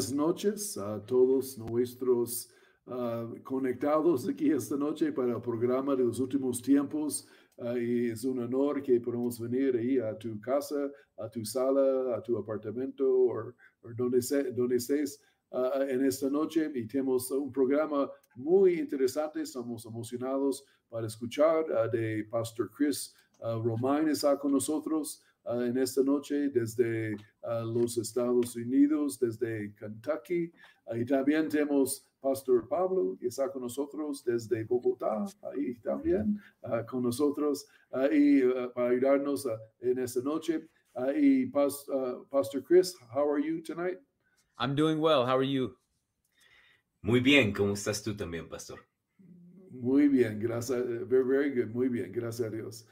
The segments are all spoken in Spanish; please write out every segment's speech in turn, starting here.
Buenas noches a todos nuestros ah, conectados aquí esta noche para el programa de los últimos tiempos. Ah, es un honor que podamos venir ahí a tu casa, a tu sala, a tu apartamento o donde, donde estés ah, en esta noche. Y tenemos un programa muy interesante. Estamos emocionados para escuchar de Pastor Chris Romain está con nosotros. Ah, en esta noche desde ah, los Estados Unidos, desde Kentucky. Ahí también tenemos Pastor Pablo, que está con nosotros desde Bogotá, ahí también ah, con nosotros, y para ayudarnos en esta noche. y Pastor Chris, how are you tonight? I'm doing well. How are you? Muy bien. ¿Cómo estás tú también, Pastor? Muy bien, gracias. Very, very good. Muy bien, gracias a Dios.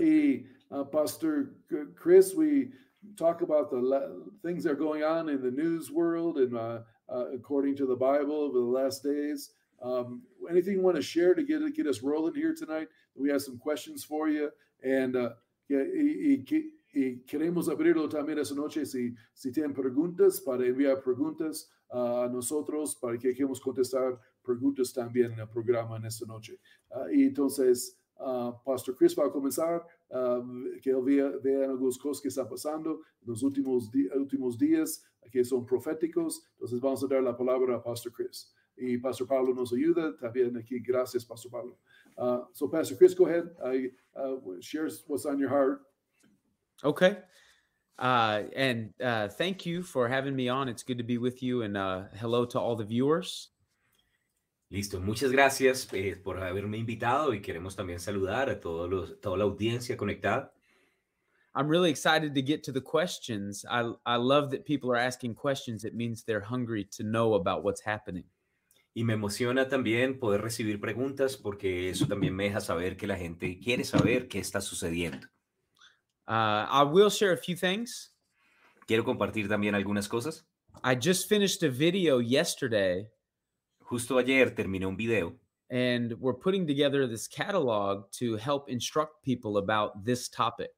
y uh, Pastor Chris, we talk about the things that are going on in the news world and uh, uh, according to the Bible over the last days. Um, anything you want to share to get get us rolling here tonight? We have some questions for you, and uh, y, y, y, queremos abrirlo también esta noche si, si tienen preguntas para enviar preguntas uh, a nosotros para que queremos contestar preguntas también en el programa en esta noche. Uh, y entonces, uh, Pastor Chris va a comenzar que él vea, vea algunas cosas que están pasando en los últimos, últimos días que son proféticos. Entonces vamos a dar la palabra a Pastor Chris. Y Pastor Pablo nos ayuda también aquí. Gracias, Pastor Pablo. Uh, so, Pastor Chris, go ahead. I, uh, share what's on your heart. Okay. Uh, and uh, thank you for having me on. It's good to be with you. And uh, hello to all the viewers. Listo, muchas gracias eh, por haberme invitado y queremos también saludar a todos los, toda la audiencia conectada. I'm really excited to get to the questions. I, I love that people are asking questions. It means they're hungry to know about what's happening. Y me emociona también poder recibir preguntas porque eso también me deja saber que la gente quiere saber qué está sucediendo. Uh, I will share a few things. Quiero compartir también algunas cosas. I just finished a video yesterday Justo ayer terminé un video. And we're putting together this catalog to help instruct people about this topic.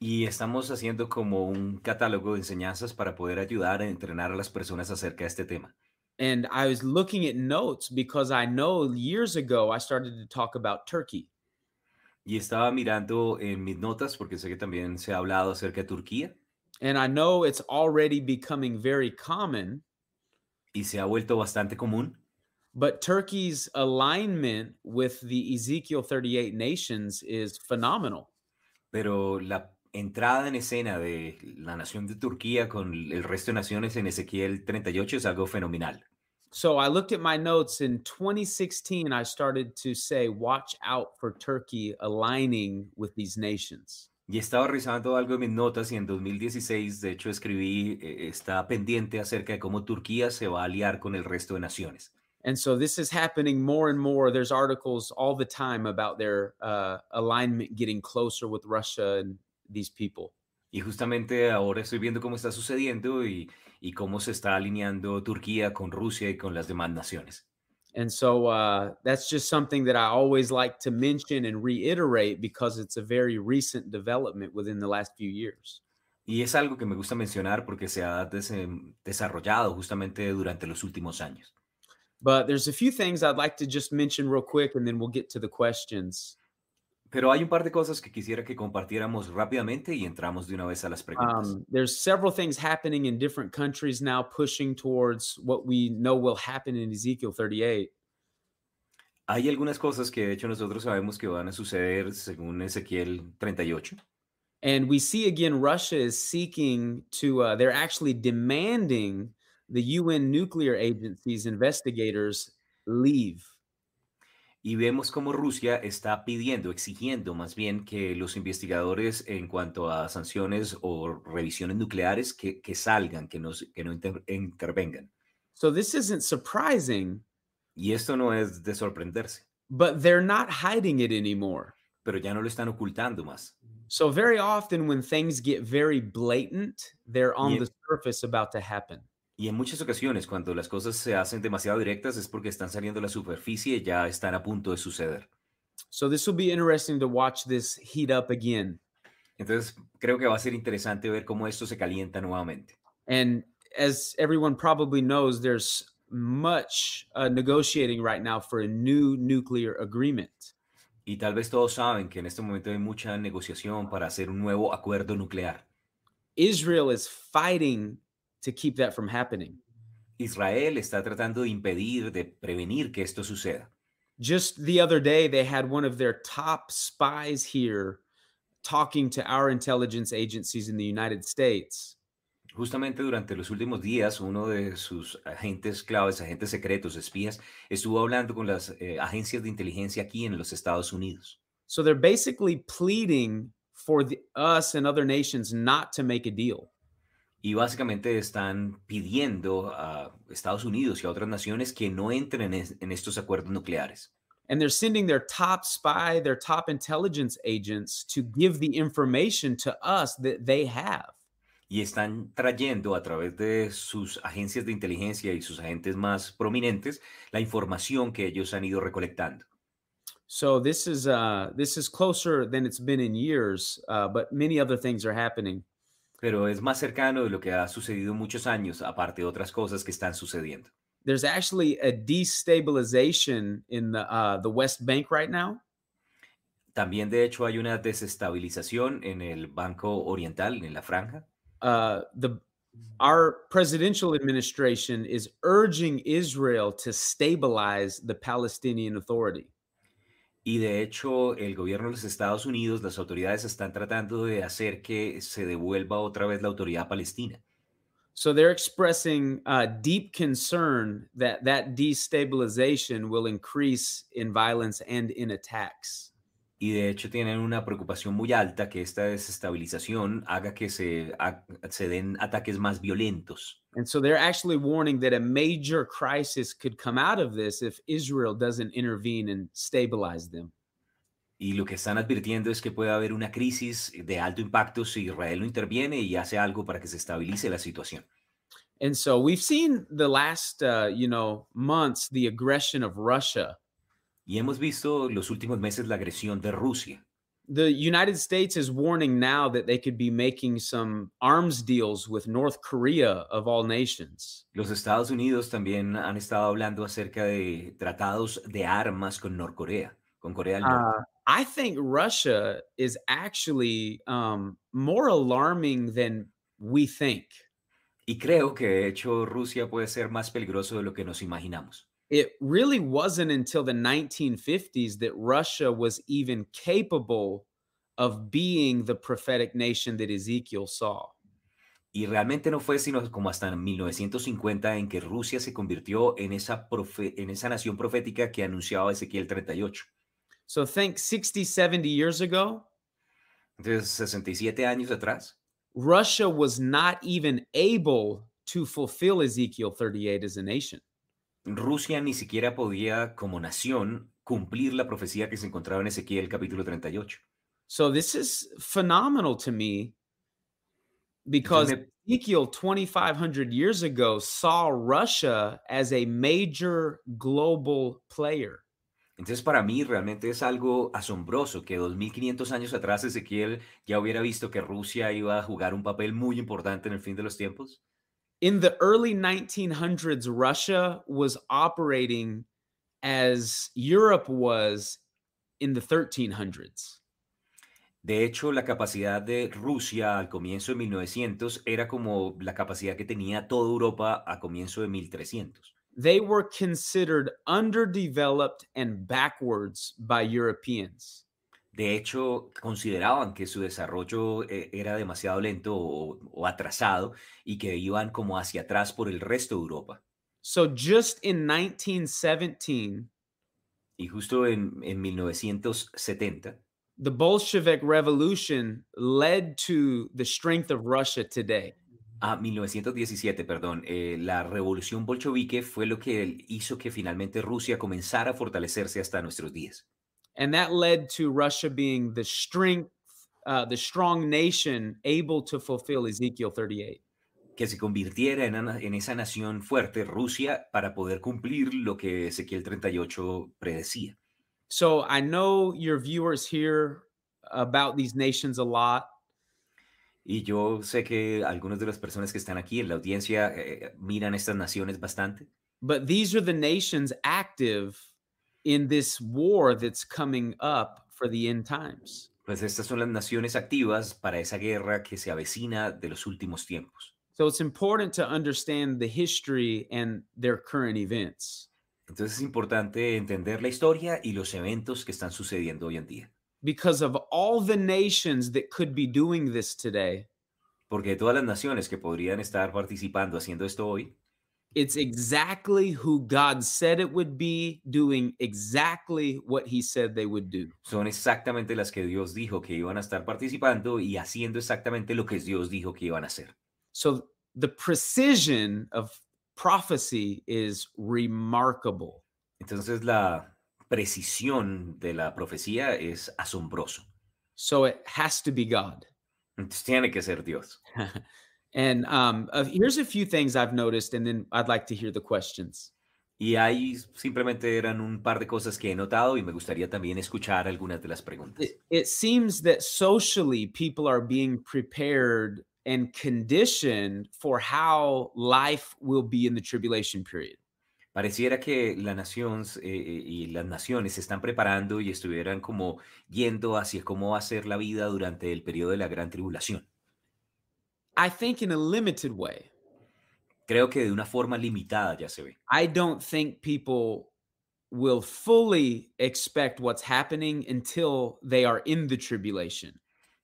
Y estamos haciendo como un catálogo de enseñanzas para poder ayudar a entrenar a las personas acerca de este tema. And I was looking at notes because I know years ago I started to talk about Turkey. Y estaba mirando en mis notas porque sé que también se ha hablado acerca de Turquía. And I know it's already becoming very common. Y se ha vuelto bastante común. But Turkey's alignment with the Ezekiel 38 nations is phenomenal. Pero la entrada en escena de la nación de Turquía con el resto de naciones en Ezequiel 38 es algo fenomenal. So I looked at my notes in 2016 I started to say watch out for Turkey aligning with these nations. Y estaba revisando algo en mis notas y en 2016 de hecho escribí eh, está pendiente acerca de cómo Turquía se va a aliar con el resto de naciones. And so this is happening more and more. There's articles all the time about their uh, alignment getting closer with Russia and these people. Y justamente ahora estoy viendo cómo está sucediendo y, y cómo se está alineando Turquía con Rusia y con las demás naciones. And so uh, that's just something that I always like to mention and reiterate because it's a very recent development within the last few years. Y es algo que me gusta mencionar porque se ha des desarrollado justamente durante los últimos años. But there's a few things I'd like to just mention real quick and then we'll get to the questions. Pero hay un par de cosas que quisiera que compartiéramos rápidamente y entramos de una vez a las preguntas. Um, there's several things happening in different countries now pushing towards what we know will happen in Ezekiel 38. Hay algunas cosas que de hecho nosotros sabemos que van a suceder según Ezequiel 38. And we see again Russia is seeking to uh, they're actually demanding the UN nuclear agency's investigators leave. Y vemos cómo Rusia está pidiendo, exigiendo más bien que los investigadores en cuanto a sanciones o revisiones nucleares que, que salgan, que, nos, que no inter, intervengan. So this isn't surprising. Y esto no es de sorprenderse. But they're not hiding it anymore. Pero ya no lo están ocultando más. So very often when things get very blatant, they're on y the surface about to happen. Y en muchas ocasiones, cuando las cosas se hacen demasiado directas, es porque están saliendo a la superficie y ya están a punto de suceder. So this will be interesting to watch this heat up again. Entonces, creo que va a ser interesante ver cómo esto se calienta nuevamente. And as everyone probably knows, there's much uh, negotiating right now for a new nuclear agreement. Y tal vez todos saben que en este momento hay mucha negociación para hacer un nuevo acuerdo nuclear. Israel is fighting to keep that from happening. Israel está tratando de impedir, de prevenir que esto suceda. Just the other day, they had one of their top spies here talking to our intelligence agencies in the United States. Justamente durante los últimos días, uno de sus agentes claves, agentes secretos, espías, estuvo hablando con las eh, agencias de inteligencia aquí en los Estados Unidos. So they're basically pleading for the, us and other nations not to make a deal. Y básicamente están pidiendo a Estados Unidos y a otras naciones que no entren en, es- en estos acuerdos nucleares. And they're sending their top spy, their top intelligence agents to give the information to us that they have. Y están trayendo a través de sus agencias de inteligencia y sus agentes más prominentes la información que ellos han ido recolectando. So this is uh, this is closer than it's been in years, uh, but many other things are happening. Pero es más cercano de lo que ha sucedido muchos años, aparte de otras cosas que están sucediendo. There's actually a destabilization in the uh, the West Bank right now. También, de hecho, hay una desestabilización en el Banco Oriental, en la franja. Uh, the our presidential administration is urging Israel to stabilize the Palestinian Authority. Y de hecho, el gobierno de los Estados Unidos, las autoridades están tratando de hacer que se devuelva otra vez la autoridad palestina. So they're expressing uh, deep concern that that destabilization will increase in violence and in attacks. Y de hecho tienen una preocupación muy alta que esta desestabilización haga que se, ha- se den ataques más violentos. And so they're actually warning that a major crisis could come out of this if Israel doesn't intervene and stabilize them. Y lo que están advirtiendo es que puede haber una crisis de alto impacto si Israel no interviene y hace algo para que se estabilice la situación. And so we've seen the last, uh, you know, months the aggression of Russia. Y hemos visto los últimos meses la agresión de Rusia. The United States is warning now that they could be making some arms deals with North Korea of all nations. Los Estados Unidos también han estado hablando acerca de tratados de armas con Norcorea, con Corea del Norte. Uh, I think Russia is actually um, more alarming than we think. Y creo que de hecho Rusia puede ser más peligroso de lo que nos imaginamos. It really wasn't until the 1950s that Russia was even capable of being the prophetic nation that Ezekiel saw. Y realmente no fue sino como hasta 1950 en que Rusia se convirtió en esa, profe- en esa nación profética que anunciaba Ezequiel 38. So think 60, 70 years ago, Entonces, 67 años atrás, Russia was not even able to fulfill Ezekiel 38 as a nation. Rusia ni siquiera podía como nación cumplir la profecía que se encontraba en Ezequiel capítulo 38. So this is phenomenal to me because me- Ezekiel 2,500 years ago saw Russia as a major global player. Entonces, para mí realmente es algo asombroso que 2500 años atrás Ezequiel ya hubiera visto que Rusia iba a jugar un papel muy importante en el fin de los tiempos. In the early 1900s, Russia was operating as Europe was in the 1300s. De hecho, la capacidad de Rusia al comienzo de 1900 era como la capacidad que tenía toda Europa a comienzo de 1300. They were considered underdeveloped and backwards by Europeans. De hecho, consideraban que su desarrollo eh, era demasiado lento o, o atrasado y que iban como hacia atrás por el resto de Europa. So just in 1917, Y justo en, en 1970, the Bolshevik Revolution led to the strength of Russia today. a 1917, perdón, eh, la revolución bolchevique fue lo que hizo que finalmente Rusia comenzara a fortalecerse hasta nuestros días. And that led to Russia being the strength, uh, the strong nation able to fulfill Ezekiel 38. que se convirtiera en, en esa nación fuerte, Rusia, para poder cumplir lo que Ezequiel 38 predecía. So I know your viewers hear about these nations a lot. Y yo sé que algunas de las personas que están aquí en la audiencia eh, miran estas naciones bastante. But these are the nations active in this war that's coming up for the end times. Pues estas son las naciones activas para esa guerra que se avecina de los últimos tiempos. So it's important to understand the history and their current events Entonces es importante entender la historia y los eventos que están sucediendo hoy en día. because of all the nations that could be doing this today. Porque todas las naciones que podrían estar participando haciendo esto hoy, It's exactly who God said it would be, doing exactly what he said they would do. son exactamente las que Dios dijo que iban a estar participando y haciendo exactamente lo que Dios dijo que iban a hacer. So the precision of prophecy is remarkable. Entonces la precisión de la profecía es asombroso. So it has to be God. Entonces tiene que ser Dios. And um, uh, here's a few things I've noticed, and then I'd like to hear the questions. Y ahí simplemente eran un par de cosas que he notado y me gustaría también escuchar algunas de las preguntas. It, it seems that socially people are being prepared and conditioned for how life will be in the tribulation period. Pareciera que la nación eh, eh, y las naciones se están preparando y estuvieran como yendo hacia cómo va a ser la vida durante el periodo de la gran tribulación. I think in a limited way. Creo que de una forma limitada ya se ve. I don't think people will fully expect what's happening until they are in the tribulation.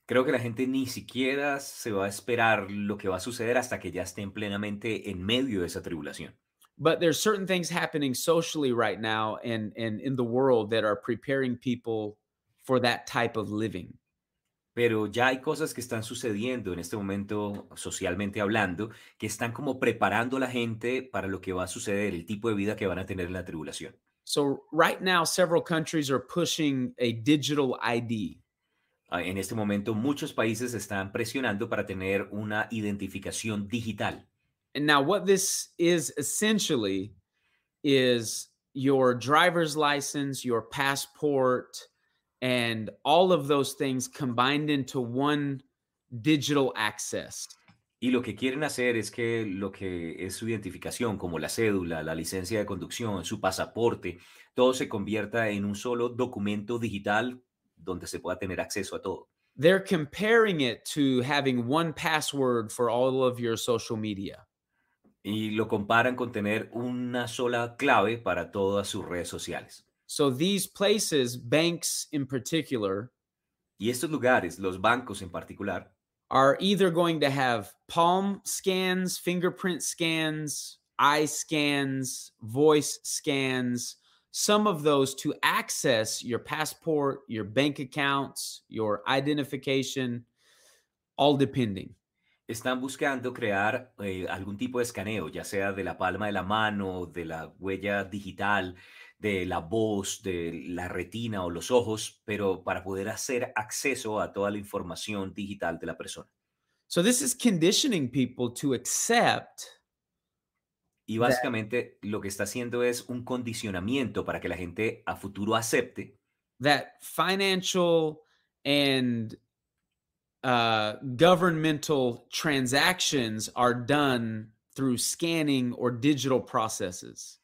Creo que la gente ni siquiera se va a esperar lo que va a suceder hasta que ya estén plenamente en medio de esa tribulación. But there's certain things happening socially right now and, and in the world that are preparing people for that type of living. Pero ya hay cosas que están sucediendo en este momento, socialmente hablando, que están como preparando a la gente para lo que va a suceder, el tipo de vida que van a tener en la tribulación. So right now, several countries are pushing a digital ID. Ah, En este momento, muchos países están presionando para tener una identificación digital. And now, what this is essentially is your driver's license, your passport, and all of those things combined into one digital access. Y lo que quieren hacer es que lo que es su identificación, como la cédula, la licencia de conducción, su pasaporte, todo se convierta en un solo documento digital donde se pueda tener acceso a todo. They're comparing it to having one password for all of your social media. Y lo comparan con tener una sola clave para todas sus redes sociales. So these places, banks in particular, Y estos lugares, los bancos en particular, are either going to have palm scans, fingerprint scans, eye scans, voice scans, some of those to access your passport, your bank accounts, your identification, all depending. están buscando crear eh, algún tipo de escaneo, ya sea de la palma de la mano, de la huella digital, de la voz, de la retina o los ojos, pero para poder hacer acceso a toda la información digital de la persona. So this is conditioning people to accept Y básicamente lo que está haciendo es un condicionamiento para que la gente a futuro acepte that financial and uh, governmental transactions are done through scanning or digital processes.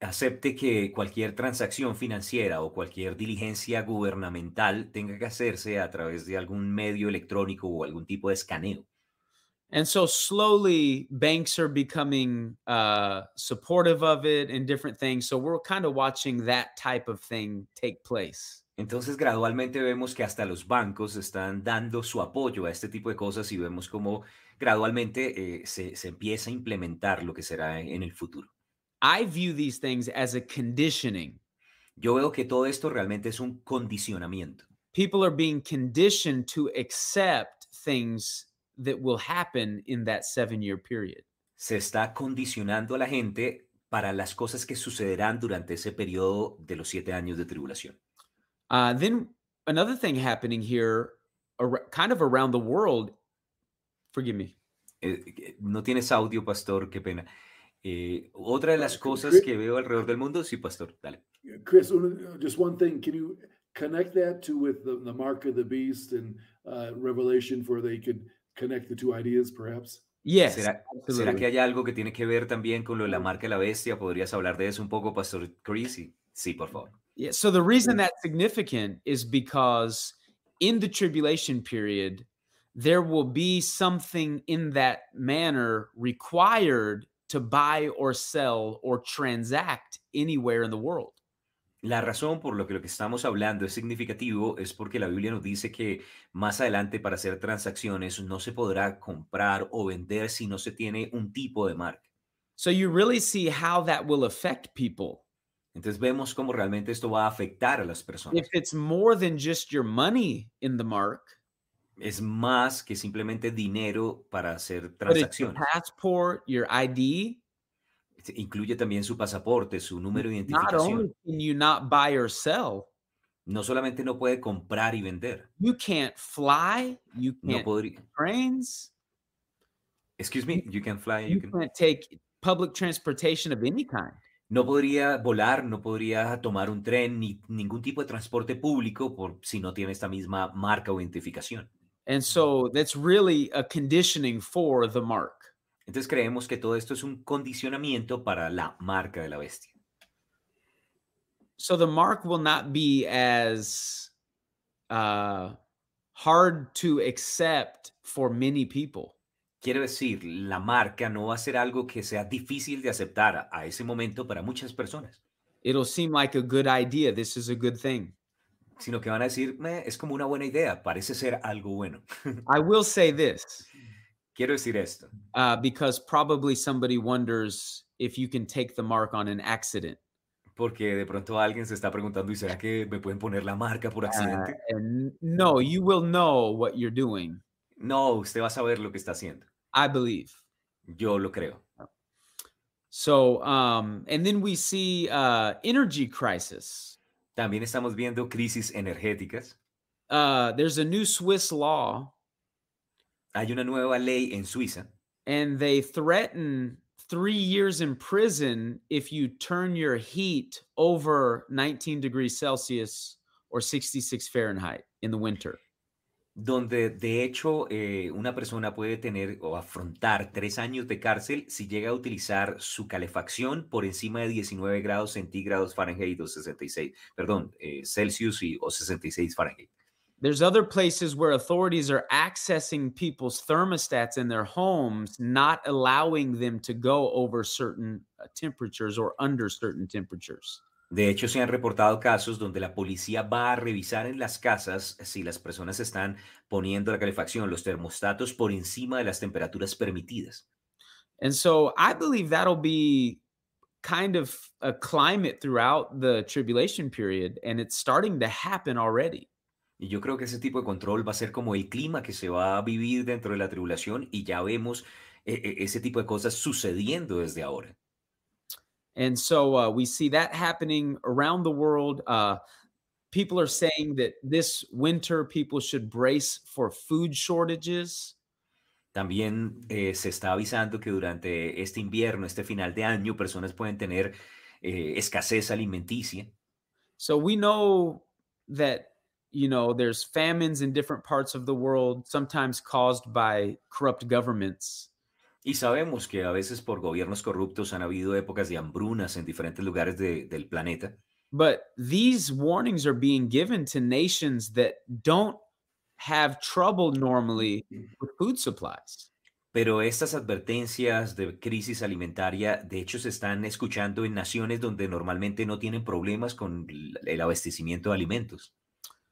Acepte que cualquier transacción financiera o cualquier diligencia gubernamental tenga que hacerse a través de algún medio electrónico o algún tipo de escaneo. And so slowly banks are becoming uh, supportive of it and different things. So we're kind of watching that type of thing take place. Entonces gradualmente vemos que hasta los bancos están dando su apoyo a este tipo de cosas y vemos cómo gradualmente eh, se, se empieza a implementar lo que será en, en el futuro. I view these things as a conditioning. Yo veo que todo esto realmente es un condicionamiento. People are being conditioned to accept things that will happen in that seven year period. Se está condicionando a la gente para las cosas que sucederán durante ese periodo de los siete años de tribulación. Uh, then another thing happening here, kind of around the world, forgive me. Eh, eh, no tienes audio, pastor, qué pena. Eh, otra de las cosas Chris- que veo alrededor del mundo, sí, pastor, dale. Chris, uh, just one thing. Can you connect that to with the, the mark of the beast and uh, revelation for they could connect the two ideas, perhaps? Yes, ¿Será. ¿Será que hay algo que tiene que ver también con lo de la marca de la bestia? ¿Podrías hablar de eso un poco, Pastor Chris? Sí, sí, por favor. Yeah, so the reason that's significant is because in the tribulation period, there will be something in that manner required to buy or sell or transact anywhere in the world. La razón por lo que lo que estamos hablando es significativo es porque la Biblia nos dice que más adelante para hacer transacciones no se podrá comprar o vender si no se tiene un tipo de marca. So you really see how that will affect people. Entonces vemos cómo realmente esto va a afectar a las personas. If it's more than just your money in the mark, Es más que simplemente dinero para hacer transacciones. passport, your ID, Incluye también su pasaporte, su número de identificación. you not buy or sell, No solamente no puede comprar y vender, you can't fly, you no can't podría. trains, Excuse me, you can fly, you you can- can't take public transportation of any kind. No podría volar, no podría tomar un tren ni ningún tipo de transporte público por si no tiene esta misma marca o identificación. And so that's really a conditioning for the mark. Entonces creemos que todo esto es un condicionamiento para la marca de la bestia. So the mark will not be as uh, hard to accept for many people. Quiero decir, la marca no va a ser algo que sea difícil de aceptar a- a ese momento para muchas personas, It'll seem like a good idea. This is a good thing. Sino que van a decir, "Meh, es como una buena idea, parece ser algo bueno. I will say this Quiero decir esto, uh, because probably somebody wonders if you can take the mark on an accident. porque de pronto alguien se está preguntando, ¿y será que me pueden poner la marca por accidente? And no, you will know what you're doing. No, usted va a saber lo que está haciendo. I believe. Yo lo creo. So, um, and then we see uh, energy crisis. También estamos viendo crisis energéticas. Uh, there's a new Swiss law, Hay una nueva ley en Suiza and they threaten three years in prison if you turn your heat over 19 degrees Celsius or 66 Fahrenheit in the winter. Donde de hecho eh, una persona puede tener o afrontar tres años de cárcel si llega a utilizar su calefacción por encima de 19 grados centígrados Fahrenheit o 66, perdón, eh, Celsius y, o 66 Fahrenheit. There's other places where authorities are accessing people's thermostats in their homes, not allowing them to go over certain uh, temperatures or under certain temperatures. De hecho, se han reportado casos donde la policía va a revisar en las casas si las personas están poniendo la calefacción, los termostatos por encima de las temperaturas permitidas. And so I believe that'll be kind of a climate throughout the tribulation period, and it's starting to happen already. Y yo creo que ese tipo de control va a ser como el clima que se va a vivir dentro de la tribulación y ya vemos eh, eh, ese tipo de cosas sucediendo desde ahora. And so uh, we see that happening around the world. Uh, people are saying that this winter people should brace for food shortages. También eh, se está avisando que durante este invierno, este final de año, personas pueden tener eh, escasez alimenticia. So we know that you know there's famines in different parts of the world, sometimes caused by corrupt governments. Y sabemos que a veces por gobiernos corruptos han habido épocas de hambrunas en diferentes lugares de- del planeta. But these warnings are being given to nations that don't have trouble normally with food supplies. Pero estas advertencias de crisis alimentaria, de hecho, se están escuchando en naciones donde normalmente no tienen problemas con el el abastecimiento de alimentos.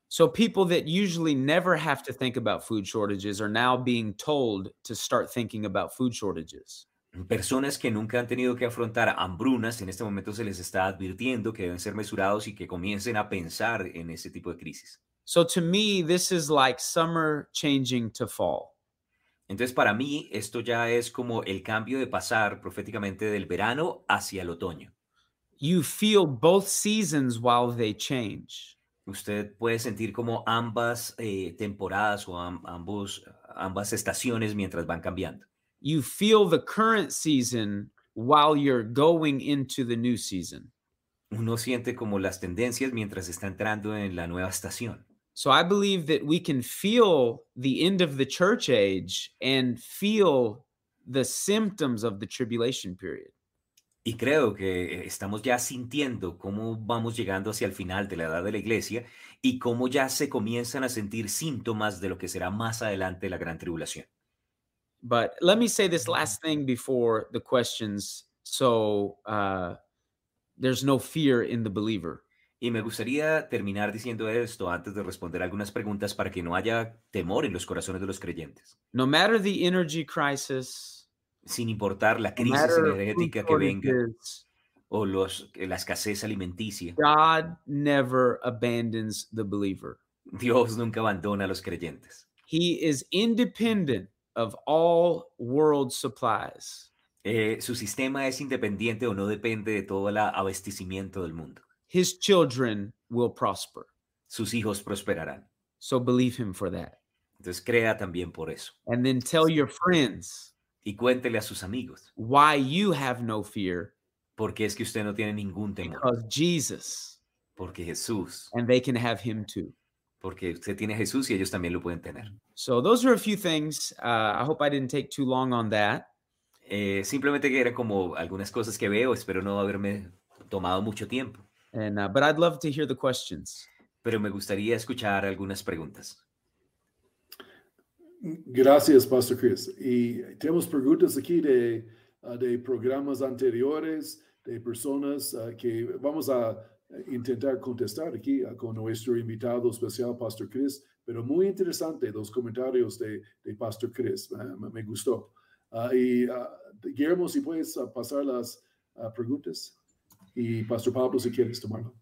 So people that usually never have to mm-hmm. think about food shortages are now being told to start thinking about food shortages. Personas que nunca han tenido que afrontar hambrunas, en este momento se les está advirtiendo que deben ser mesurados y que comiencen a pensar en ese tipo de crisis. So to me, this is like summer changing to fall. Entonces, para mí, esto ya es como el cambio de pasar proféticamente del verano hacia el otoño. You feel both seasons while they change. Usted puede sentir como ambas eh, temporadas o am- ambos, ambas estaciones mientras van cambiando. You feel the current season while you're going into the new season. Uno siente como las tendencias mientras está entrando en la nueva estación. So I believe that we can feel the end of the church age and feel the symptoms of the tribulation period. Y creo que estamos ya sintiendo cómo vamos llegando hacia el final de la edad de la iglesia y cómo ya se comienzan a sentir síntomas de lo que será más adelante la gran tribulación. But let me say this last thing before the questions so uh, there's no fear in the believer. Y me gustaría terminar diciendo esto antes de responder algunas preguntas para que no haya temor en los corazones de los creyentes. No matter the energy crisis, Sin importar la crisis energética que venga o los, la escasez alimenticia, God never abandons the believer. Dios nunca abandona a los creyentes. He is independent of all world supplies. Eh, su sistema es independiente o no depende de todo el abastecimiento del mundo. His children will prosper. Sus hijos prosperarán. So believe him for that. Entonces crea también por eso. And then tell your friends Y cuéntele a sus amigos, why you have no fear porque es que usted no tiene ningún temor. because Jesus, Porque Jesús, and they can have him too. porque usted tiene a Jesús y ellos también lo pueden tener. So those are a few things. Uh, I hope I didn't take too long on that. Eh, simplemente que eran como algunas cosas que veo, espero no haberme tomado mucho tiempo, And uh, but I'd love to hear the questions. pero me gustaría escuchar algunas preguntas. Gracias, Pastor Chris. Y tenemos preguntas aquí de, ah, de programas anteriores, de personas ah, que vamos a intentar contestar aquí ah, con nuestro invitado especial, Pastor Chris. Pero muy interesante los comentarios de, de Pastor Chris. me, gustó. Y Guillermo, si puedes pasar las preguntas. Y Pastor Pablo, si quieres tomarlo.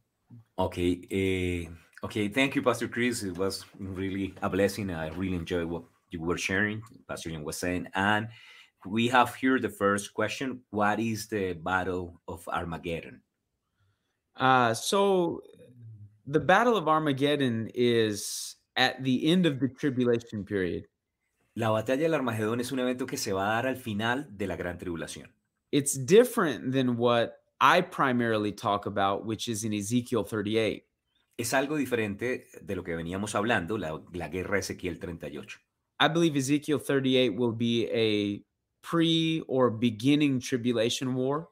Okay, eh, okay, thank you, Pastor Chris. It was really a blessing. I really enjoyed what you were sharing, Pastor Ian was saying. And we have here the first question What is the Battle of Armageddon? Uh, so the Battle of Armageddon is at the end of the tribulation period. La batalla del Armagedón es un evento que se va a dar al final de la gran tribulación. It's different than what I primarily talk about, which is in Ezekiel 38. Es algo diferente de lo que veníamos hablando, la, la guerra de Ezequiel 38. I believe Ezekiel 38 will be a pre or beginning tribulation war.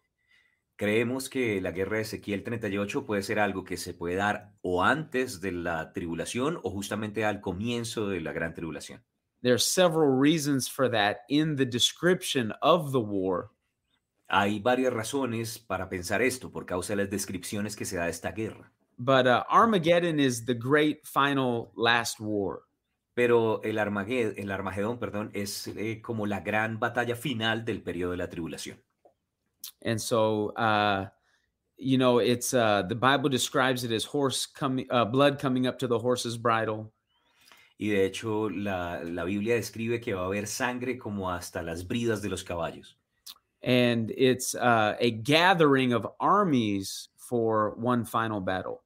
Creemos que la guerra de Ezequiel 38 puede ser algo que se puede dar o antes de la tribulación o justamente al comienzo de la gran tribulación. There are several reasons for that in the description of the war. Hay varias razones para pensar esto por causa de las descripciones que se da de esta guerra. But uh, Armageddon is the great final last war. Pero el, Armaged- el Armagedón perdón, es eh, como la gran batalla final del periodo de la tribulación. And so, uh, you know, it's uh, the Bible describes it as horse coming, uh, blood coming up to the horse's bridle. Y de hecho la, la Biblia describe que va a haber sangre como hasta las bridas de los caballos. And it's uh, a gathering of armies for one final battle.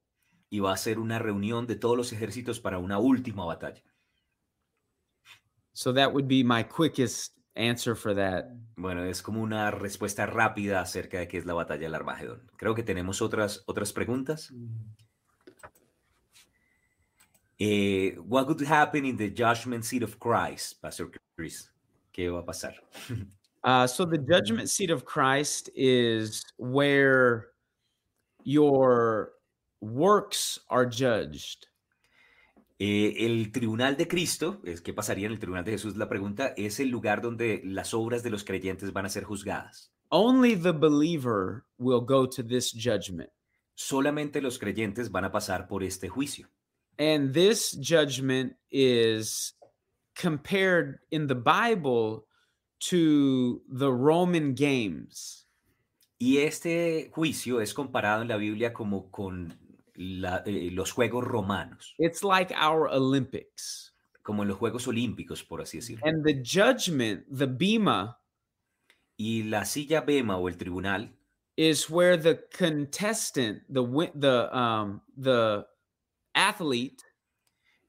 Y va a ser una reunión de todos los ejércitos para una última batalla. So that would be my quickest answer for that. Bueno, es como una respuesta rápida acerca de qué es la batalla del Armagedón. Creo que tenemos otras, otras preguntas. Eh, what would happen in the judgment seat of Christ, Pastor Chris? ¿Qué va a pasar? Uh, so the judgment seat of Christ is where your works are judged. Eh, el tribunal de Cristo, es ¿qué pasaría en el tribunal de Jesús? La pregunta es el lugar donde las obras de los creyentes van a ser juzgadas. Only the believer will go to this judgment. Solamente los creyentes van a pasar por este juicio. And this judgment is compared in the Bible to the Roman games. Y este juicio es comparado en la Biblia como con la- eh, los Juegos Romanos, It's like our Olympics. como en los Juegos Olímpicos, por así decirlo. And the judgment, the bema, Y la silla Bema o el tribunal is where the contestant, the the um the athlete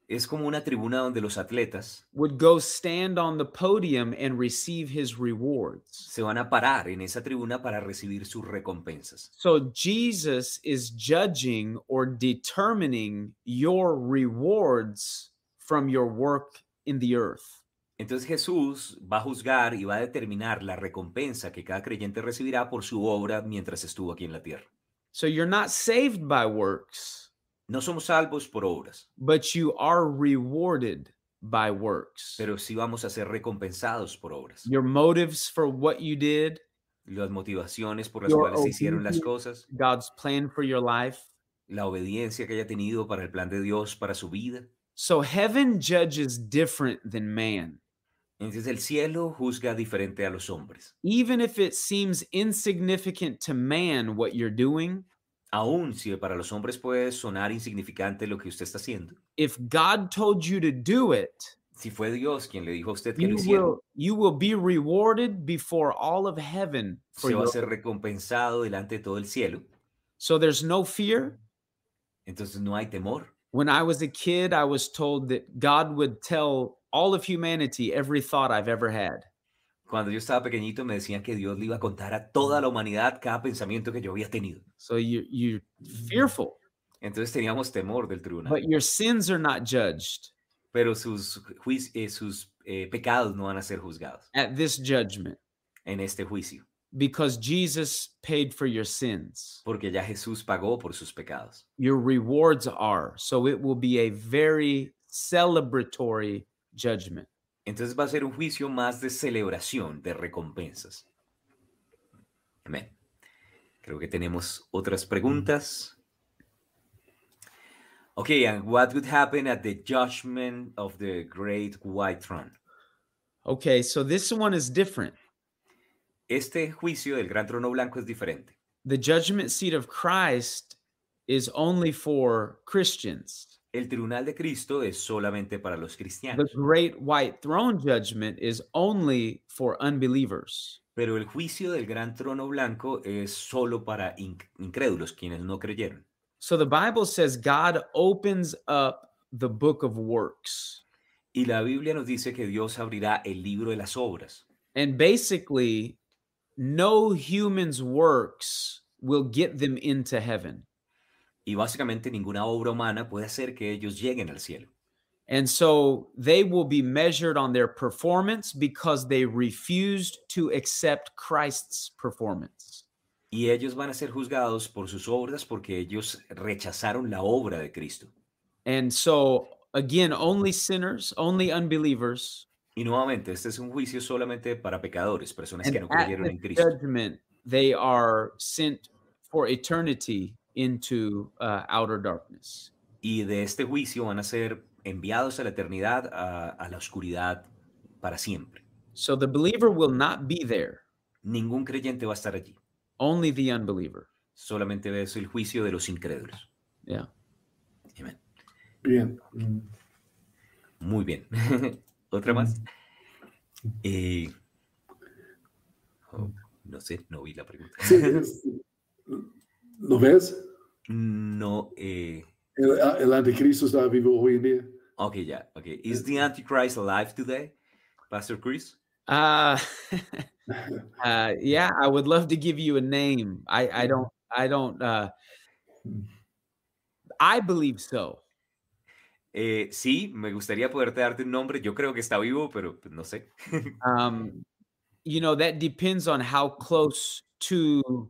Es como una tribuna donde los atletas would go stand on the podium and receive his rewards. se van a parar en esa tribuna para recibir sus recompensas. So Jesus is judging or determining your rewards from your work in the earth. Entonces Jesús va a juzgar y va a determinar la recompensa que cada creyente recibirá por su obra mientras estuvo aquí en la tierra. So you're not saved by works, No somos salvos por obras, but you are rewarded by works. pero sí vamos a ser recompensados por obras. Your motives for what you did, Las motivaciones por las Your cuales se hicieron las cosas, God's plan for your life. la obediencia que haya tenido para el plan de Dios para su vida. So heaven judges different than man. Entonces el cielo juzga diferente a los hombres. Even if it seems insignificant to man what you're doing, Aún si para los hombres puede sonar insignificante lo que usted está haciendo, if God told you to do it, si fue Dios quien le dijo a usted que lo you hiciera, will you will be rewarded before all of heaven for se va a your, ser recompensado delante de todo el cielo. so there's no fear Entonces no hay temor. when i was a kid i was told that god would tell all of humanity every thought i've ever had Cuando yo estaba pequeñito me decían que Dios le iba a contar a toda la humanidad cada pensamiento que yo había tenido. so you you're fearful. Entonces teníamos temor del tribunal. but your sins are not judged. Pero sus, eh, sus eh, pecados no van a ser juzgados. At this judgment. En este juicio, because jesus paid for your sins. Porque ya Jesús pagó por sus pecados. your rewards are. So it will be a very celebratory judgment Entonces va a ser un juicio más de celebración, de recompensas. Amén. Creo que tenemos otras preguntas. Okay, and what would happen at the judgment of the great white throne? okay so this one is different Este juicio del gran trono blanco es diferente. the judgment seat of Christ is only for Christians. El tribunal de Cristo es solamente para los The cristianos, great white throne judgment is only for unbelievers. pero el juicio del gran trono blanco es solo para inc- incrédulos, quienes no creyeron. So the Bible says God opens up the book of works. Y la Biblia nos dice que Dios abrirá el libro de las obras. And basically, no human's works will get them into heaven. Y básicamente ninguna obra humana puede hacer que ellos lleguen al cielo. And so they will be measured on their performance because they refused to accept Christ's performance. Y ellos van a ser juzgados por sus obras porque ellos rechazaron la obra de Cristo. And so, again, only sinners, only unbelievers, Y nuevamente, este es un juicio solamente para pecadores, personas and que no creyeron en Cristo. judgment, they are sent for eternity into uh, outer darkness. Y de este juicio van a ser enviados a la eternidad, a, a la oscuridad para siempre. So the believer will not be there, Ningún creyente va a estar allí. only the unbeliever. Solamente es el juicio de los incrédulos. Yeah. Amén. Bien. Mm. Muy bien. ¿Otra más? Eh, oh, no sé, no vi la pregunta. Sí, es- ¿Lo ves? No, eh, El, el anticristo está vivo hoy en día. ok, ya, ok. ¿Is the Antichrist alive today, Pastor Chris? Uh, uh, yeah, I would love to give you a name. I, I don't, I don't, uh, I believe so. Eh, sí, me gustaría poderte darte un nombre. Yo creo que está vivo, pero no sé. Um, you know, that depends on how close to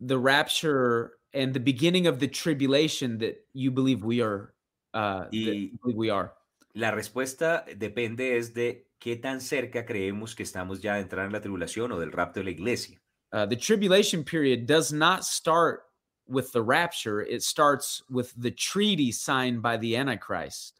the rapture and the beginning of the tribulation that you believe we are, uh, Y- we are. La respuesta depende es de qué tan cerca creemos que estamos ya de entrar en la tribulación o del rapto de la iglesia. Uh, the tribulation period does not start with the rapture, it starts with the treaty signed by the Antichrist.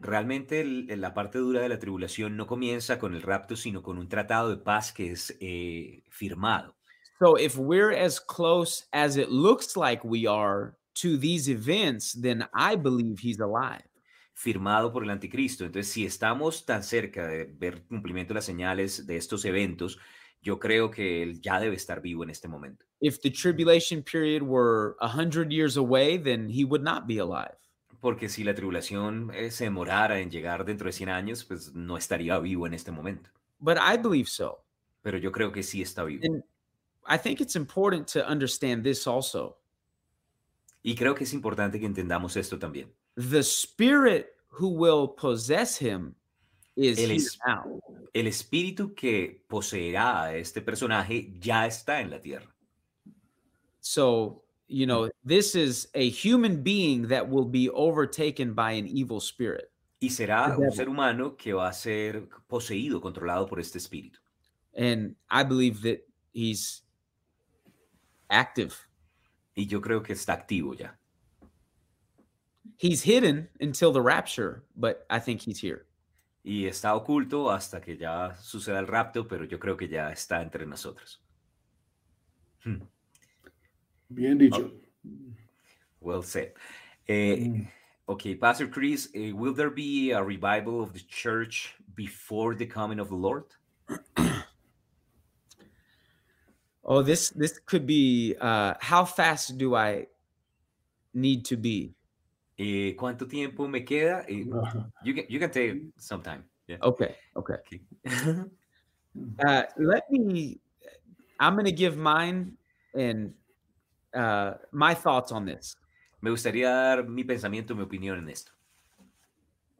Realmente la parte dura de la tribulación no comienza con el rapto, sino con un tratado de paz que es eh, firmado. So if we're as close as it looks like we are to these events, then I believe he's alive. firmado por el anticristo. Entonces, si estamos tan cerca de ver cumplimiento de las señales de estos eventos, yo creo que él ya debe estar vivo en este momento. If the tribulation period were a hundred years away, then he would not be alive. Porque si la tribulación eh, se demorara en llegar dentro de 100 años, pues no estaría vivo en este momento. But I believe so. Pero yo creo que sí está vivo. And I think it's important to understand this also. Y creo que es importante que entendamos esto también. The spirit who will possess him is El here es- now. El espíritu que poseerá a este personaje ya está en la tierra. So, you know, this is a human being that will be overtaken by an evil spirit. Y será un ser humano que va a ser poseído, controlado por este espíritu. And I believe that he's active. Y yo creo que está activo ya. He's hidden until the rapture, but I think he's here. Y está oculto hasta que ya suceda el rapto, pero yo creo que ya está entre nosotros. Hmm, Bien dicho. Well said. Eh, Mm. okay, Pastor Chris, eh, will there be a revival of the church before the coming of the Lord? Oh, this this could be uh how fast do I need to be? Eh, ¿Cuánto tiempo me queda? Eh, you, can, you can take some time. Yeah. Okay, okay. Okay. Uh let me I'm gonna give mine and uh my thoughts on this. Me gustaría dar mi pensamiento, mi opinión en esto.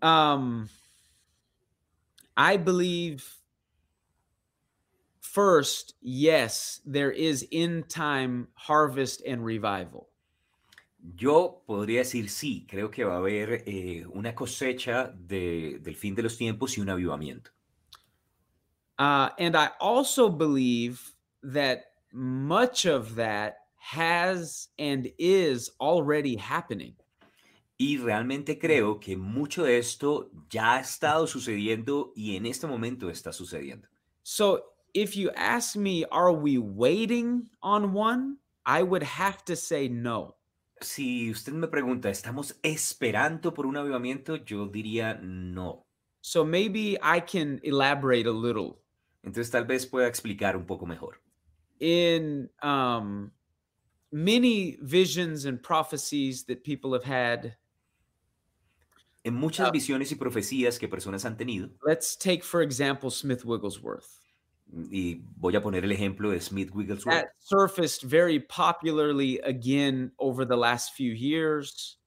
Um I believe first, yes, there is in time harvest and revival. Yo podría decir sí, creo que va a haber eh, una cosecha de- del fin de los tiempos y un avivamiento. Uh, and I also believe that much of that has and is already happening. Y realmente creo que mucho de esto ya ha estado sucediendo y en este momento está sucediendo. So if you ask me, are we waiting on one? I would have to say no. Si usted me pregunta, ¿estamos esperando por un avivamiento? Yo diría no. So maybe I can elaborate a little. Entonces tal vez pueda explicar un poco mejor. In um, many visions and prophecies that people have had, En muchas Ah. visiones y profecías que personas han tenido, let's take, for example, Smith Wigglesworth. Y voy a poner el ejemplo de Smith Wigglesworth, that surfaced very popularly again over the last few years,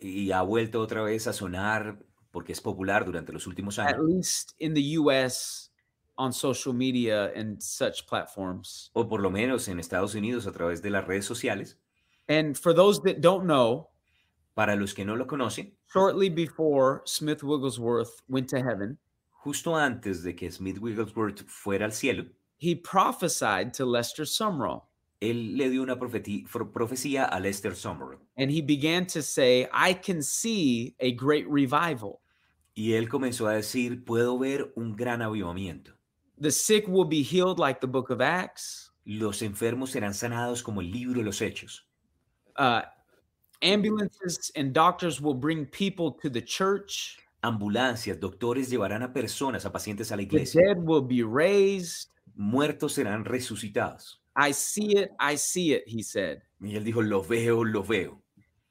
y ha vuelto otra vez a sonar porque es popular durante los últimos at años, least in the US on social media and such platforms. o por lo menos en Estados Unidos a través de las redes sociales. And for those that don't know, Para los que no lo conocen, shortly before Smith Wigglesworth went to heaven, justo antes de que Smith Wigglesworth fuera al cielo, he prophesied to Lester Sumrall él le dio una profecía a Lester Summerall. and he began to say, I can see a great revival. Y él comenzó a decir, puedo ver un gran avivamiento. The sick will be healed like the book of Acts. Los enfermos serán sanados como el libro de los hechos. Uh, ambulances and doctors will bring people to the church. Ambulancias, doctores llevarán a personas, a pacientes a la The iglesia. dead will be raised. Muertos serán resucitados. I see it. I see it, he said. Y él dijo, lo veo, lo veo.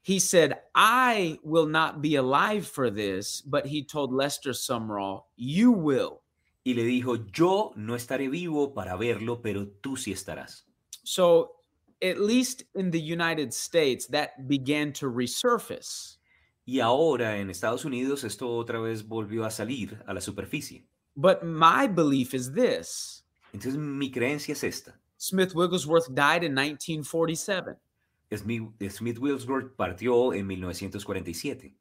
He said, I will not be alive for this, but he told Lester Sumrall, You will. Y le dijo, yo no estaré vivo para verlo, pero tú sí estarás. So, at least in the United States, that began to resurface. Y ahora en Estados Unidos esto otra vez volvió a salir a la superficie. But my belief is this Entonces mi creencia es esta. Smith Wigglesworth died in 1947. Smith, Smith Wigglesworth partió en 1947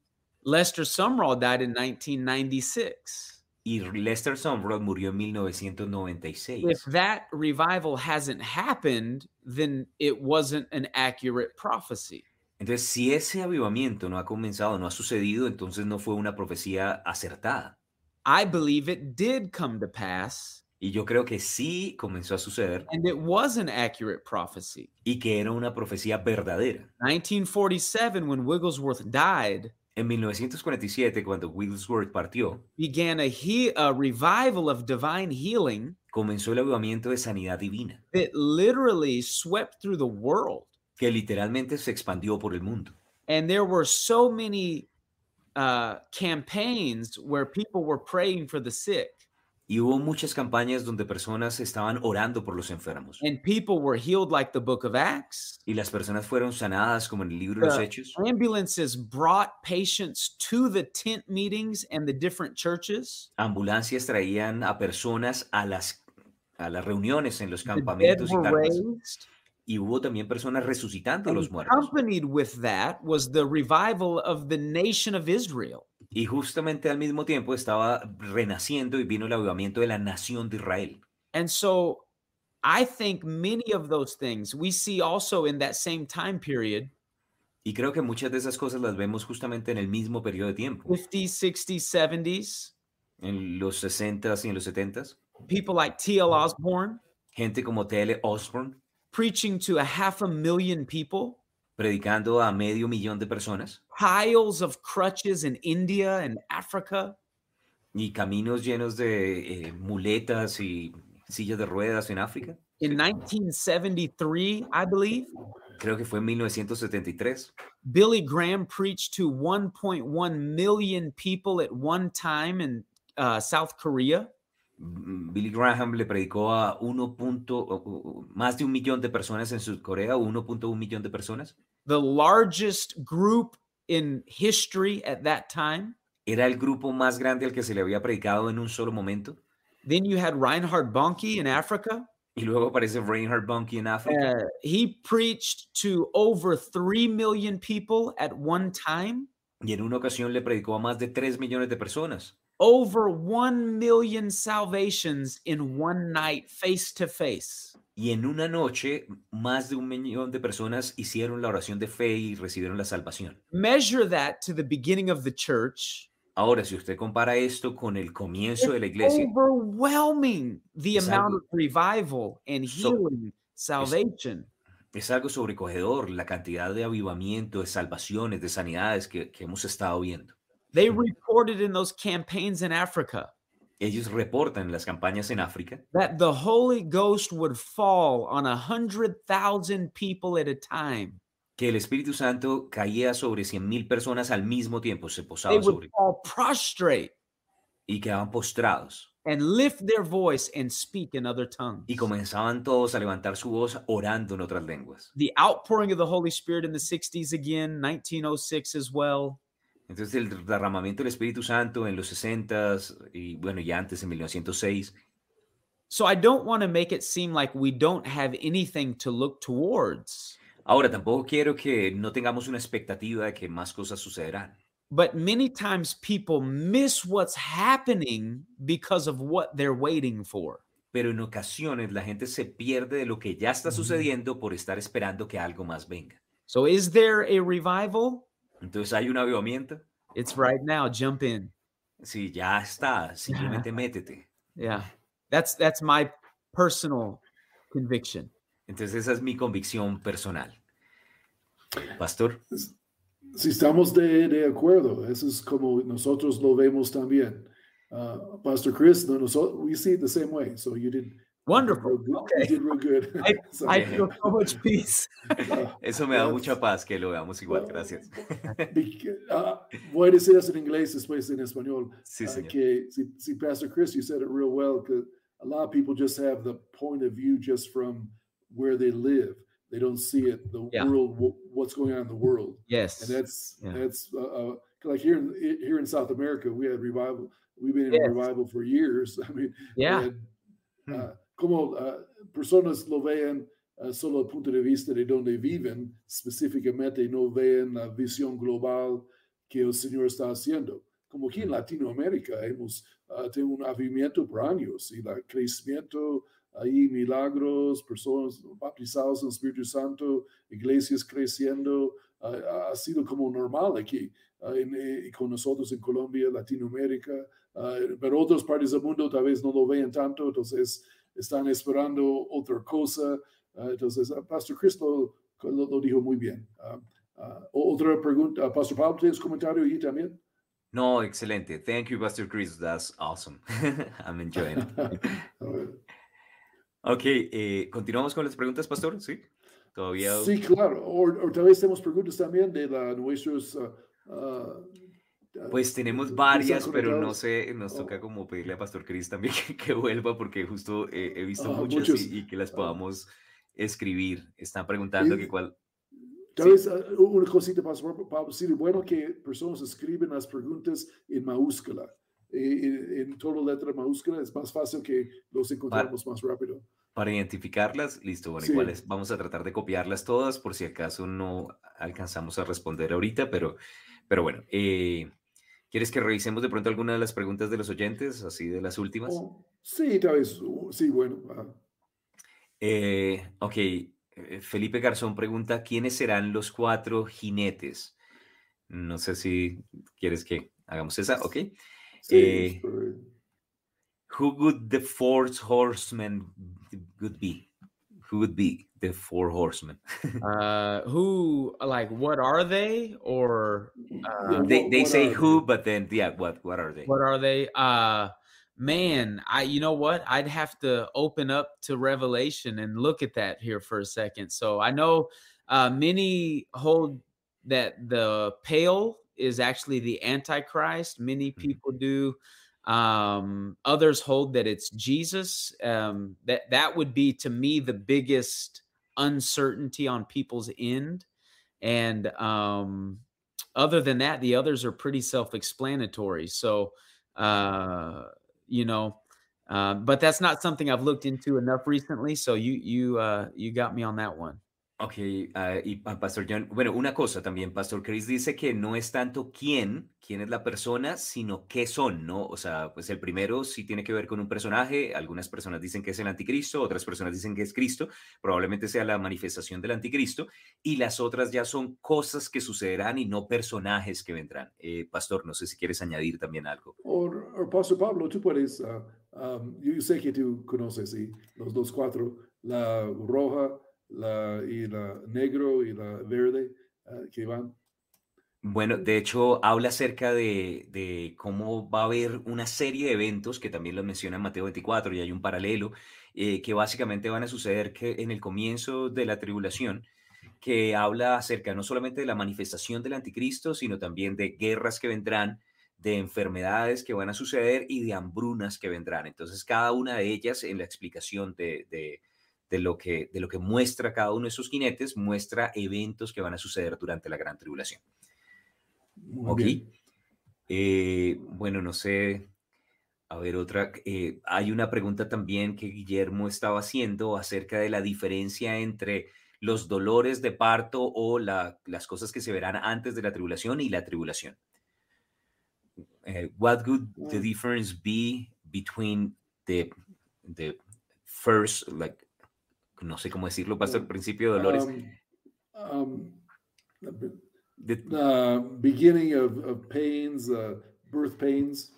Lester Sumrall died in 1996. y Lester Sumrall murió en 1996. If that revival hasn't happened, then it wasn't an accurate prophecy. Entonces, si ese avivamiento no ha comenzado, no ha sucedido, entonces no fue una profecía acertada. I believe it did come to pass Y yo creo que sí comenzó a suceder and it was an accurate prophecy. y que era una profecía verdadera. 1947, when Wigglesworth died, En 1947, cuando Wigglesworth partió, began a, he- a revival of divine healing comenzó el avivamiento de sanidad divina, that literally swept through the world. Que literalmente se expandió por el mundo. And there were so many uh, campaigns where people were praying for the sick Y hubo muchas campañas donde personas estaban orando por los enfermos. and people were healed, like the book of Acts. Y las personas fueron sanadas como en el libro de los Hechos. Ambulances brought patients to the tent meetings and the different churches. Ambulancias traían a personas a las, a las reuniones en los campamentos y were carpas. raised. Y hubo también personas resucitando a los muertos. accompanied with that was the revival of the nation of Israel. Y justamente al mismo tiempo estaba renaciendo y vino el avivamiento de la nación de Israel. And so I think many of those things we see also in that same time period Y creo que muchas de esas cosas las vemos justamente en el mismo periodo de tiempo, 50s, 60s, 70s. en los 60s y en los 70s. People like T.L. Osborne Gente como T.L. Osborne preaching to a half a million people, predicando a medio millón de personas piles of crutches in India and Africa. y caminos llenos de eh, muletas y sillas de ruedas en África. In 1973, I believe, Creo que fue en 1973. Billy Graham preached to 1.1 million people at one time in uh, South Korea. Billy Graham le predicó a 1. punto- más de un millón de personas en Sudcorea, 1.1 millón de personas. the largest group in history at that time. Era el grupo más grande al que se le había predicado en un solo momento. Then you had Reinhard Bonnke in Africa. Y luego aparece Reinhard Bonnke en África. Uh, he preached to over 3 million people at one time. Y en una ocasión le predicó a más de 3 millones de personas. Over 1 million salvations in one night, face to face. Y en una noche, más de un millón de personas hicieron la oración de fe y recibieron la salvación. Measure that to the beginning of the church. Ahora, si usted compara esto con el comienzo de la iglesia, overwhelming the amount algo- of revival and So- healing, salvation. es algo sobrecogedor la cantidad de avivamiento, de salvaciones, de sanidades que, que hemos estado viendo. They Mm. reported in those campaigns in Africa Ellos reportan las campañas en África that the Holy Ghost would fall on a hundred thousand people at a time. que el Espíritu Santo caía sobre cien mil personas al mismo tiempo, se posaba They posaba would sobre fall prostrate y quedaban postrados. and lift their voice and speak in other tongues. Y comenzaban todos a levantar su voz orando en otras lenguas. The outpouring of the Holy Spirit in the 60s again, 1906 as well. Entonces el derramamiento del Espíritu Santo en los 60s y bueno, ya antes en 1906. So I don't want to make it seem like we don't have anything to look towards. Ahora, tampoco quiero que no tengamos una expectativa de que más cosas sucederán. But many times people miss what's happening because of what they're waiting for. Pero en ocasiones la gente se pierde de lo que ya está sucediendo por estar esperando que algo más venga. So is there a revival? Entonces hay un avivamiento. It's right now. Jump in. Sí, ya está. Simplemente métete. Yeah. That's that's my personal conviction. Entonces esa es mi convicción personal. Pastor, Si estamos de, de acuerdo, eso es como nosotros lo vemos también. Uh, Pastor Chris, no, nosotros, we see it the same way. So you did Wonderful. real good. You Okay. did real good. I, So, I feel so much peace. uh, eso me da Well, mucha paz que lo veamos igual. Gracias. bec- uh, voy a decir eso en inglés después en español. Sí, Uh, señor. que si, si Pastor Chris, you said it real well because a lot of people just have the point of view just from where they live. They don't see it, the Yeah. world, wh- what's going on in the world. Yes. and that's Yeah. that's uh, uh, like here in here in South America, we had revival. We've been in Yes. revival for years. I mean, we Yeah. had, Hmm. Uh, como uh, personas lo vean uh, solo al punto de vista de donde viven, específicamente no ven la visión global que el Señor está haciendo. Como aquí en Latinoamérica hemos uh, tenido un avivamiento por años y el crecimiento ahí milagros, personas bautizadas en el Espíritu Santo, iglesias creciendo, ah, ha sido como normal aquí ah, en, eh, con nosotros en Colombia, Latinoamérica, ah, pero otras partes del mundo tal vez no lo vean tanto, entonces están esperando otra cosa. ah, entonces, ah, Pastor Chris lo, lo- dijo muy bien. Ah, otra pregunta, Pastor Pablo, ¿tienes comentario ahí también? No, excelente. Thank you, Pastor Chris. That's awesome. I'm enjoying it. Ok, eh, continuamos con las preguntas, Pastor. Sí, todavía. Sí, claro. O, o tal vez tenemos preguntas también de la, nuestros ah, ah, Pues tenemos están varias, pero no sé, nos Oh, toca como pedirle a Pastor Chris también que, que vuelva porque justo eh, he visto ah, muchas muchos. y, y que las ah, podamos escribir. Están preguntando que y cuál... tal Sí, vez ah, una cosita, Pastor Pablo, sería bueno que personas escriben las preguntas en mayúscula. eh, en, en toda letra mayúscula es más fácil que los para, encontramos más rápido. para identificarlas, listo, bueno, Sí. igual es- vamos a tratar de copiarlas todas por si acaso no alcanzamos a responder ahorita, pero, pero bueno, eh, ¿quieres que revisemos de pronto alguna de las preguntas de los oyentes, así de las últimas? Oh, sí, tal vez. uh, Sí, bueno. ah, Eh, ok, eh, Felipe Garzón pregunta, ¿quiénes serán los cuatro jinetes? No sé si quieres que hagamos esa, ok. sí, Eh, who would the four horsemen would be? Who would be the four horsemen? Uh, who like what are they or uh, They, they say who, they? but then yeah, what what are they? what are they? Uh, man, I you know what? I'd have to open up to Revelation and look at that here for a second. So I know uh, many hold that the pale is actually the Antichrist. Many Mhm. people do. Um, others hold that it's Jesus. Um, that that would be to me the biggest uncertainty on people's end. And um, other than that, the others are pretty self-explanatory. So, uh, you know, uh, but that's not something I've looked into enough recently. So you you uh, you got me on that one. Ok, ah, y ah, Pastor John, bueno, una cosa también, Pastor Chris dice que no es tanto quién, quién es la persona, sino qué son, ¿no? O sea, pues el primero sí tiene que ver con un personaje, algunas personas dicen que es el anticristo, otras personas dicen que es Cristo, probablemente sea la manifestación del anticristo, y las otras ya son cosas que sucederán y no personajes que vendrán. Eh, Pastor, no sé si quieres añadir también algo. O, Pastor Pablo, tú puedes, ah, yo sé que tú conoces ¿sí? los dos cuatro, la roja y la negro y la verde ah, que van. Bueno, de hecho, habla acerca de, de cómo va a haber una serie de eventos que también los menciona en Mateo 24 y hay un paralelo, eh, que básicamente van a suceder que en el comienzo de la tribulación, que habla acerca no solamente de la manifestación del anticristo, sino también de guerras que vendrán, de enfermedades que van a suceder y de hambrunas que vendrán. Entonces, cada una de ellas en la explicación de, de lo, que, de lo que muestra cada uno de esos jinetes, muestra eventos que van a suceder durante la gran tribulación. Muy Ok. Eh, bueno, no sé. A ver, otra. eh, hay una pregunta también que Guillermo estaba haciendo acerca de la diferencia entre los dolores de parto o la- las cosas que se verán antes de la tribulación y la tribulación. Eh, what would the Mm. difference be between the, the first, like, no sé cómo decirlo, pasa el Mm, principio de dolores, Um, um, the, the- the beginning of, of pains, uh, birth pains.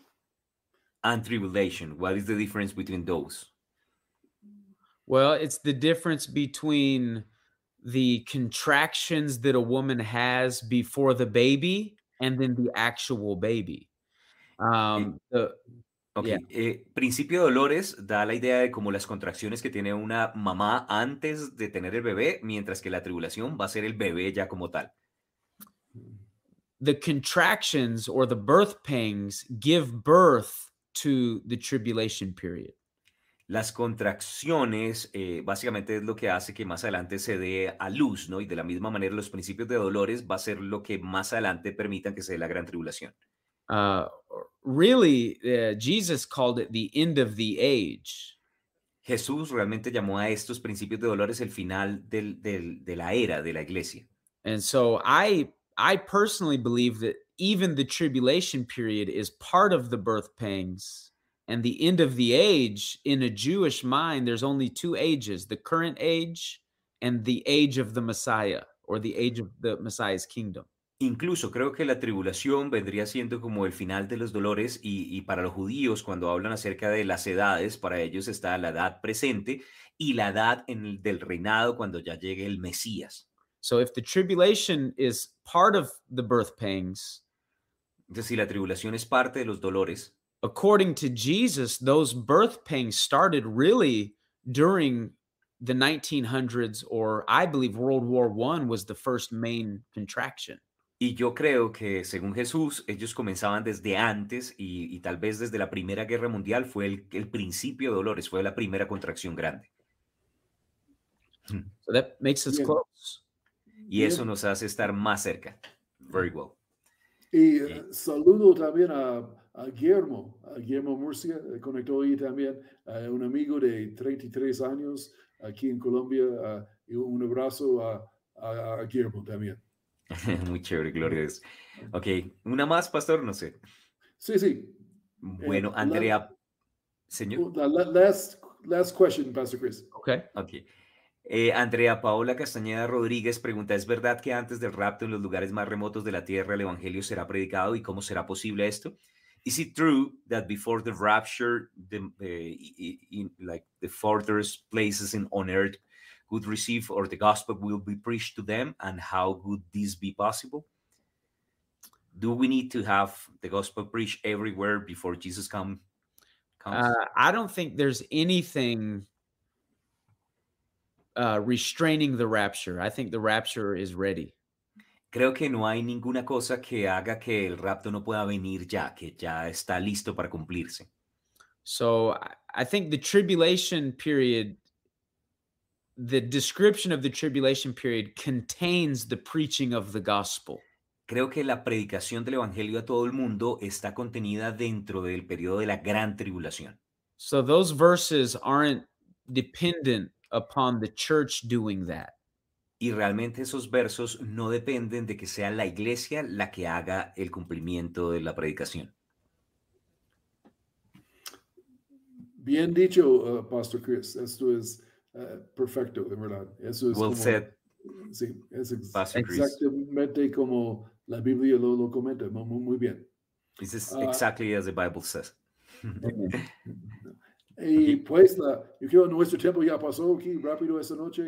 and tribulation. What is the difference between those? Well, it's the difference between the contractions that a woman has before the baby and then the actual baby. Um, the, Ok, Yeah. eh, principio de dolores da la idea de como las contracciones que tiene una mamá antes de tener el bebé, mientras que la tribulación va a ser el bebé ya como tal. the contractions or the birth pangs give birth to the tribulation period. Las contracciones eh, básicamente es lo que hace que más adelante se dé a luz, ¿no? Y de la misma manera los principios de dolores va a ser lo que más adelante permitan que se dé la gran tribulación. Uh, really, uh, Jesus called it the end of the age. Jesús realmente llamó a estos principios de dolores el final del- del- de la era de la iglesia. And so I I personally believe that even the tribulation period is part of the birth pangs and the end of the age in a Jewish mind there's only two ages, the current age and the age of the Messiah or the age of the Messiah's kingdom. Incluso creo que la tribulación vendría siendo como el final de los dolores y, y para los judíos cuando hablan acerca de las edades, para ellos está la edad presente y la edad en el- del reinado cuando ya llegue el Mesías. So if the tribulation is part of the birth pangs, Entonces, si la tribulación es parte de los dolores, according to Jesus, those birth pangs started really during the 1900s, or I believe World War One was the first main contraction. Y yo creo que, según Jesús, ellos comenzaban desde antes y, y tal vez desde la Primera Guerra Mundial fue el, el principio de dolores, fue la primera contracción grande. So that makes us close. Y Bien. eso nos hace estar más cerca. Very well. Y eh, saludo también a, a Guillermo, a Guillermo Murcia, eh, conectó ahí también, eh, un amigo de 33 años aquí en Colombia, ah, y un abrazo a, a- a Guillermo también. Muy chévere, gloria a Dios. Ok, una más, pastor, no sé. Sí, sí. Bueno, la- Andrea, señor. La, la- last, last question, Pastor Chris. Okay. Ok. Eh, Andrea Paola Castañeda Rodríguez pregunta, ¿es verdad que antes del rapto en los lugares más remotos de la tierra el evangelio será predicado y cómo será posible esto? Is it true that before the rapture, the, eh, i- i- in, like the farthest places in on earth would receive or the gospel will be preached to them and how would this be possible? Do we need to have the gospel preached everywhere before Jesus come, comes? Uh, I don't think there's anything uh, restraining the rapture. I think the rapture is ready. Creo que no hay ninguna cosa que haga que el rapto no pueda venir ya, que ya está listo para cumplirse. So I, I think the tribulation period, the description of the tribulation period contains the preaching of the gospel. Creo que la predicación del evangelio a todo el mundo está contenida dentro del periodo de la gran tribulación. So those verses aren't dependent upon the church doing that. Y realmente esos versos no dependen de que sea la iglesia la que haga el cumplimiento de la predicación. Bien dicho, uh, Pastor Chris. Esto es uh, perfecto, de verdad. Eso es Well como- said, Sí, es ex- exactamente como la Biblia lo, lo comenta. Mu- mu- muy bien. This is Ah. exactly as the Bible says. Y pues la, yo creo nuestro tiempo ya pasó aquí rápido esta noche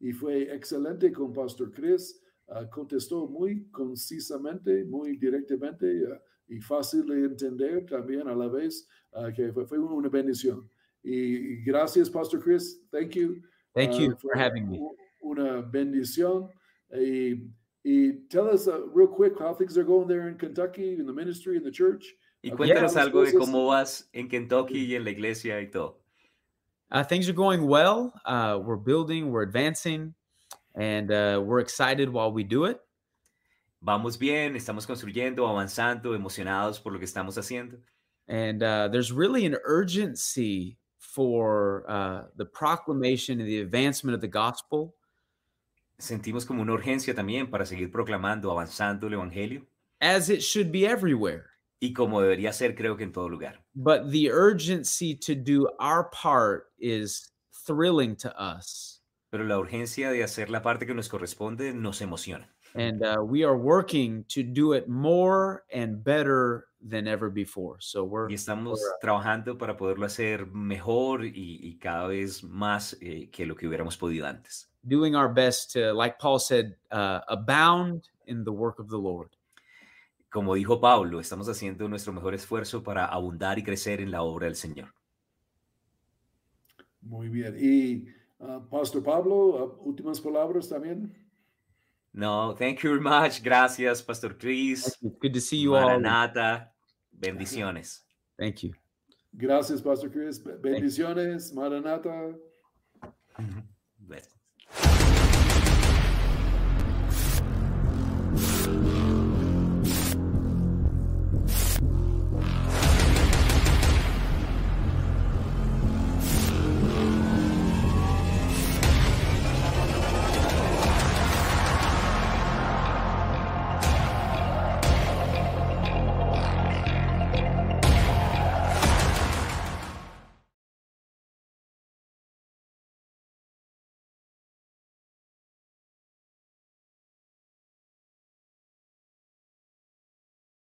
y, y fue excelente con Pastor Chris. Ah, contestó muy concisamente, muy directamente ah, y fácil de entender también a la vez, que fue, fue una bendición. Y, y gracias, Pastor Chris. Thank you. Thank you fue for having me. Una bendición. Y, y tell us uh, real quick how things are going there in Kentucky, in the ministry, in the church. Y cuéntanos las algo de cómo vas en Kentucky y en la iglesia y todo. Uh, things are going well. Uh, we're building, we're advancing, and uh, we're excited while we do it. Vamos bien, estamos construyendo, avanzando, emocionados por lo que estamos haciendo. And uh, there's really an urgency for uh, the proclamation and the advancement of the gospel. Sentimos como una urgencia también para seguir proclamando, avanzando el Evangelio as it should be everywhere. y como debería ser creo que en todo lugar. But the urgency to do our part is thrilling to us. Pero la urgencia de hacer la parte que nos corresponde nos emociona. And uh, we are working to do it more and better than ever before. So we're Y estamos trabajando para poderlo hacer mejor y, y cada vez más eh, que lo que hubiéramos podido antes. doing our best to, like Paul said, uh, abound in the work of the Lord. Como dijo Pablo, estamos haciendo nuestro mejor esfuerzo para abundar y crecer en la obra del Señor. Muy bien. Y ah, Pastor Pablo, ah, últimas palabras también. No, thank you very much. Gracias, Pastor Chris. It's good to see you all. Bendiciones. Thank you. Gracias, Pastor Chris. Bendiciones, Maranata.